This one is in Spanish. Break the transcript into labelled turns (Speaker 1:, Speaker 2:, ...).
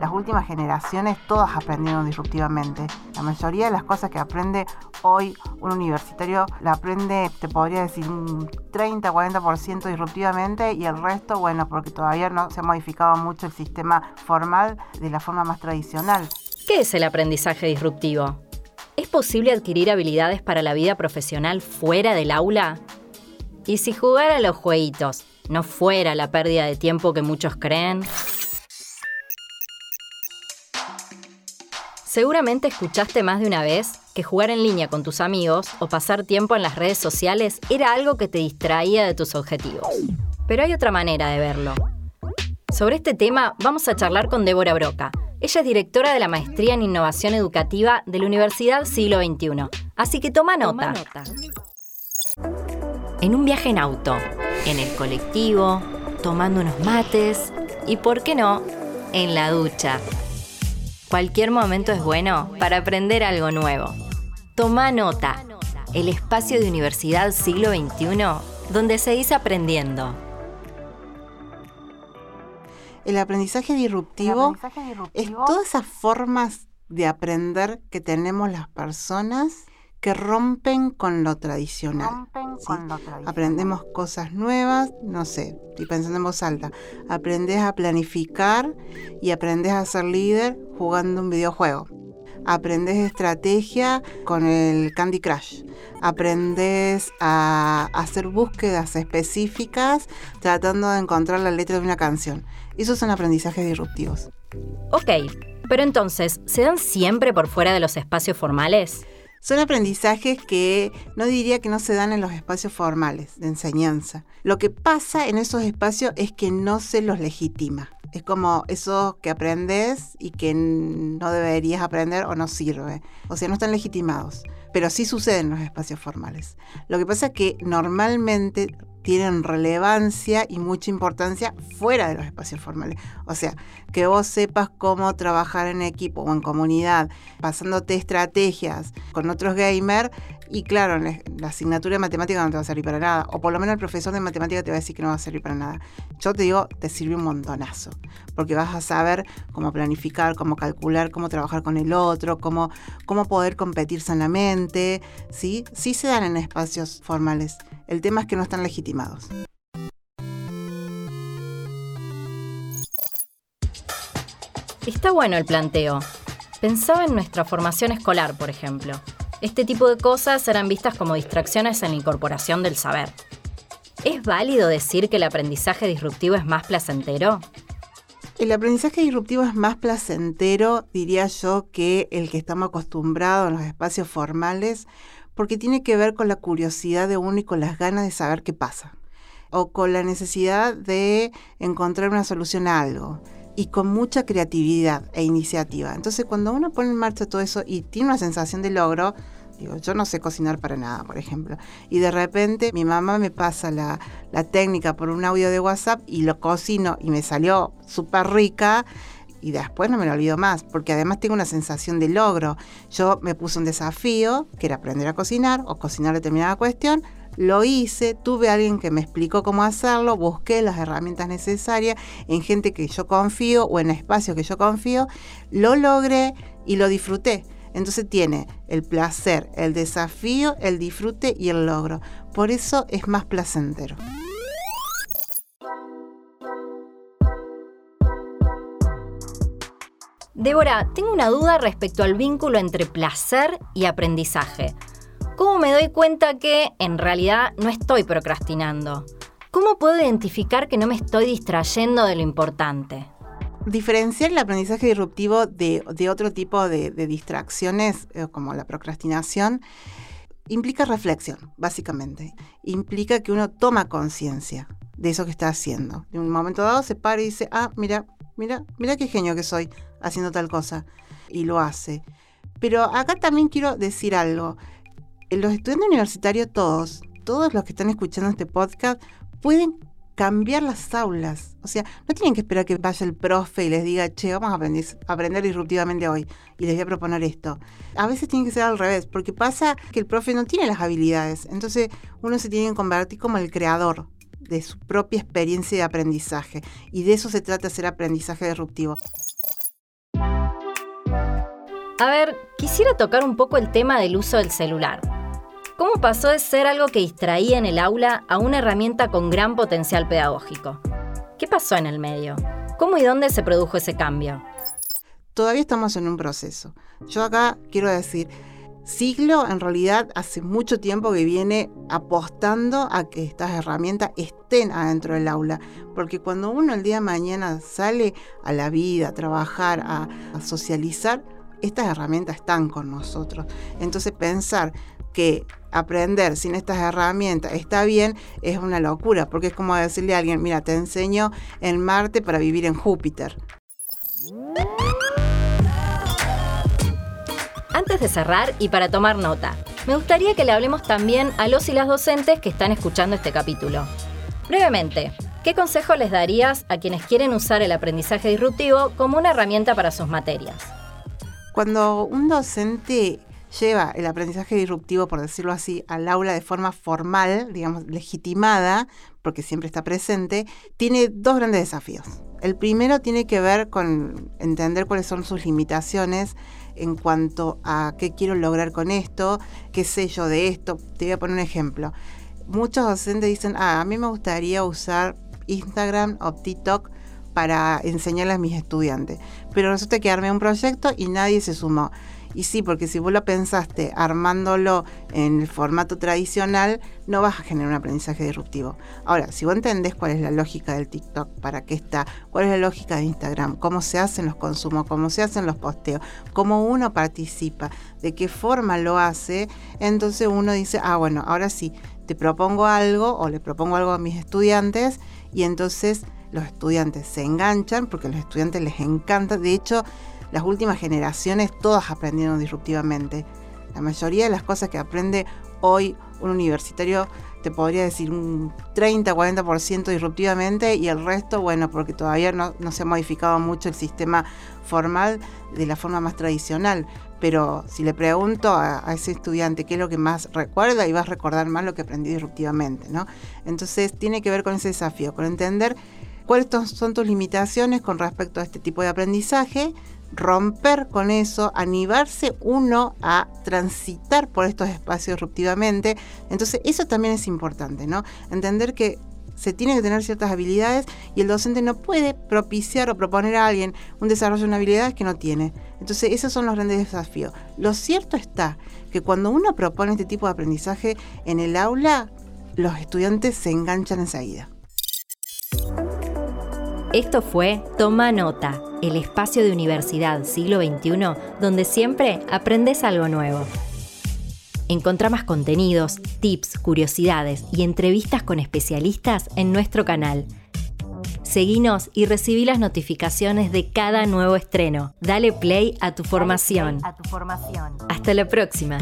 Speaker 1: las últimas generaciones todas aprendieron disruptivamente. La mayoría de las cosas que aprende hoy un universitario la aprende, te podría decir, un 30-40% disruptivamente y el resto, bueno, porque todavía no se ha modificado mucho el sistema formal de la forma más tradicional.
Speaker 2: ¿Qué es el aprendizaje disruptivo? ¿Es posible adquirir habilidades para la vida profesional fuera del aula? ¿Y si jugar a los jueguitos no fuera la pérdida de tiempo que muchos creen? Seguramente escuchaste más de una vez que jugar en línea con tus amigos o pasar tiempo en las redes sociales era algo que te distraía de tus objetivos. Pero hay otra manera de verlo. Sobre este tema vamos a charlar con Débora Broca. Ella es directora de la Maestría en Innovación Educativa de la Universidad Siglo XXI. Así que toma nota. Toma nota. En un viaje en auto, en el colectivo, tomando unos mates y, ¿por qué no?, en la ducha. Cualquier momento es bueno para aprender algo nuevo. Toma nota, el espacio de Universidad Siglo XXI donde se dice aprendiendo.
Speaker 1: El aprendizaje disruptivo, es todas esas formas de aprender que tenemos las personas que rompen con lo tradicional. Aprendemos cosas nuevas, no sé, estoy pensando en voz alta. Aprendes a planificar y aprendes a ser líder jugando un videojuego. Aprendes estrategia con el Candy Crush. Aprendes a hacer búsquedas específicas tratando de encontrar la letra de una canción. Esos son aprendizajes disruptivos.
Speaker 2: Ok, pero entonces, ¿se dan siempre por fuera de los espacios formales?
Speaker 1: Son aprendizajes que no diría que no se dan en los espacios formales de enseñanza. Lo que pasa en esos espacios es que no se los legitima. Es como eso que aprendes y que no deberías aprender o no sirve. O sea, no están legitimados. Pero sí sucede en los espacios formales. Lo que pasa es que normalmente tienen relevancia y mucha importancia fuera de los espacios formales. O sea, que vos sepas cómo trabajar en equipo o en comunidad, pasándote estrategias con otros gamers. Y claro, la asignatura de matemática no te va a servir para nada. O por lo menos el profesor de matemática te va a decir que no va a servir para nada. Yo te digo, te sirve un montonazo. Porque vas a saber cómo planificar, cómo calcular, cómo trabajar con el otro, cómo, cómo poder competir sanamente. ¿sí? sí se dan en espacios formales. El tema es que no están legitimados.
Speaker 2: Está bueno el planteo. Pensaba en nuestra formación escolar, por ejemplo. Este tipo de cosas eran vistas como distracciones en la incorporación del saber. ¿Es válido decir que el aprendizaje disruptivo es más placentero?
Speaker 1: El aprendizaje disruptivo es más placentero, diría yo, que el que estamos acostumbrados en los espacios formales, porque tiene que ver con la curiosidad de uno y con las ganas de saber qué pasa, o con la necesidad de encontrar una solución a algo, y con mucha creatividad e iniciativa. Entonces cuando uno pone en marcha todo eso y tiene una sensación de logro, digo, yo no sé cocinar para nada, por ejemplo, y de repente mi mamá me pasa la, la técnica por un audio de WhatsApp y lo cocino y me salió súper rica, y después no me lo olvido más, porque además tengo una sensación de logro. Yo me puse un desafío, que era aprender a cocinar o cocinar determinada cuestión, lo hice, tuve a alguien que me explicó cómo hacerlo, busqué las herramientas necesarias en gente que yo confío o en espacios que yo confío, lo logré y lo disfruté. Entonces tiene el placer, el desafío, el disfrute y el logro. Por eso es más placentero.
Speaker 2: Débora, tengo una duda respecto al vínculo entre placer y aprendizaje. ¿Cómo me doy cuenta que en realidad no estoy procrastinando? ¿Cómo puedo identificar que no me estoy distrayendo de lo importante?
Speaker 1: Diferenciar el aprendizaje disruptivo de, otro tipo de, distracciones, eh, como la procrastinación, implica reflexión, básicamente. Implica que uno toma conciencia de eso que está haciendo. En un momento dado se para y dice, ah, mira, mira, mira qué genio que soy haciendo tal cosa. Y lo hace. Pero acá también quiero decir algo. Los estudiantes universitarios todos, todos los que están escuchando este podcast, pueden cambiar las aulas. O sea, no tienen que esperar que vaya el profe y les diga, che, vamos a aprender, aprender disruptivamente hoy y les voy a proponer esto. A veces tiene que ser al revés, porque pasa que el profe no tiene las habilidades. Entonces uno se tiene que convertir como el creador de su propia experiencia de aprendizaje. Y de eso se trata hacer aprendizaje disruptivo.
Speaker 2: A ver, quisiera tocar un poco el tema del uso del celular. ¿Cómo pasó de ser algo que distraía en el aula a una herramienta con gran potencial pedagógico? ¿Qué pasó en el medio? ¿Cómo y dónde se produjo ese cambio?
Speaker 1: Todavía estamos en un proceso. Yo acá quiero decir, Siglo en realidad hace mucho tiempo que viene apostando a que estas herramientas estén adentro del aula, porque cuando uno el día de mañana sale a la vida, a trabajar, a, a socializar, estas herramientas están con nosotros. Entonces pensar que aprender sin estas herramientas está bien es una locura, porque es como decirle a alguien, mira, te enseño en Marte para vivir en Júpiter.
Speaker 2: Antes de cerrar y para tomar nota, me gustaría que le hablemos también a los y las docentes que están escuchando este capítulo. Brevemente, ¿qué consejo les darías a quienes quieren usar el aprendizaje disruptivo como una herramienta para sus materias?
Speaker 1: Cuando un docente lleva el aprendizaje disruptivo, por decirlo así, al aula de forma formal, digamos, legitimada, porque siempre está presente, tiene dos grandes desafíos. El primero tiene que ver con entender cuáles son sus limitaciones en cuanto a qué quiero lograr con esto, qué sé yo de esto. Te voy a poner un ejemplo. Muchos docentes dicen, ah, a mí me gustaría usar Instagram o TikTok para enseñarle a mis estudiantes. Pero resulta que armé un proyecto y nadie se sumó. Y sí, porque si vos lo pensaste armándolo en el formato tradicional, no vas a generar un aprendizaje disruptivo. Ahora, si vos entendés cuál es la lógica del TikTok, para qué está, cuál es la lógica de Instagram, cómo se hacen los consumos, cómo se hacen los posteos, cómo uno participa, de qué forma lo hace, entonces uno dice, ah, bueno, ahora sí, te propongo algo o le propongo algo a mis estudiantes y entonces los estudiantes se enganchan porque a los estudiantes les encanta. De hecho, las últimas generaciones todas aprendieron disruptivamente. La mayoría de las cosas que aprende hoy un universitario te podría decir un 30-40% disruptivamente y el resto, bueno, porque todavía no, se ha modificado mucho el sistema formal de la forma más tradicional. Pero si le pregunto a, ese estudiante qué es lo que más recuerda, y va a recordar más lo que aprendí disruptivamente, ¿no? Entonces tiene que ver con ese desafío, con entender cuáles son tus limitaciones con respecto a este tipo de aprendizaje, romper con eso, animarse uno a transitar por estos espacios disruptivamente. Entonces, eso también es importante, ¿no? Entender que se tiene que tener ciertas habilidades y el docente no puede propiciar o proponer a alguien un desarrollo de una habilidad que no tiene. Entonces, esos son los grandes desafíos. Lo cierto está que cuando uno propone este tipo de aprendizaje en el aula, los estudiantes se enganchan enseguida.
Speaker 2: Esto fue Toma Nota, el espacio de universidad siglo XXI donde siempre aprendes algo nuevo. Encontrá más contenidos, tips, curiosidades y entrevistas con especialistas en nuestro canal. Seguinos y recibí las notificaciones de cada nuevo estreno. Dale play a tu formación. Hasta la próxima.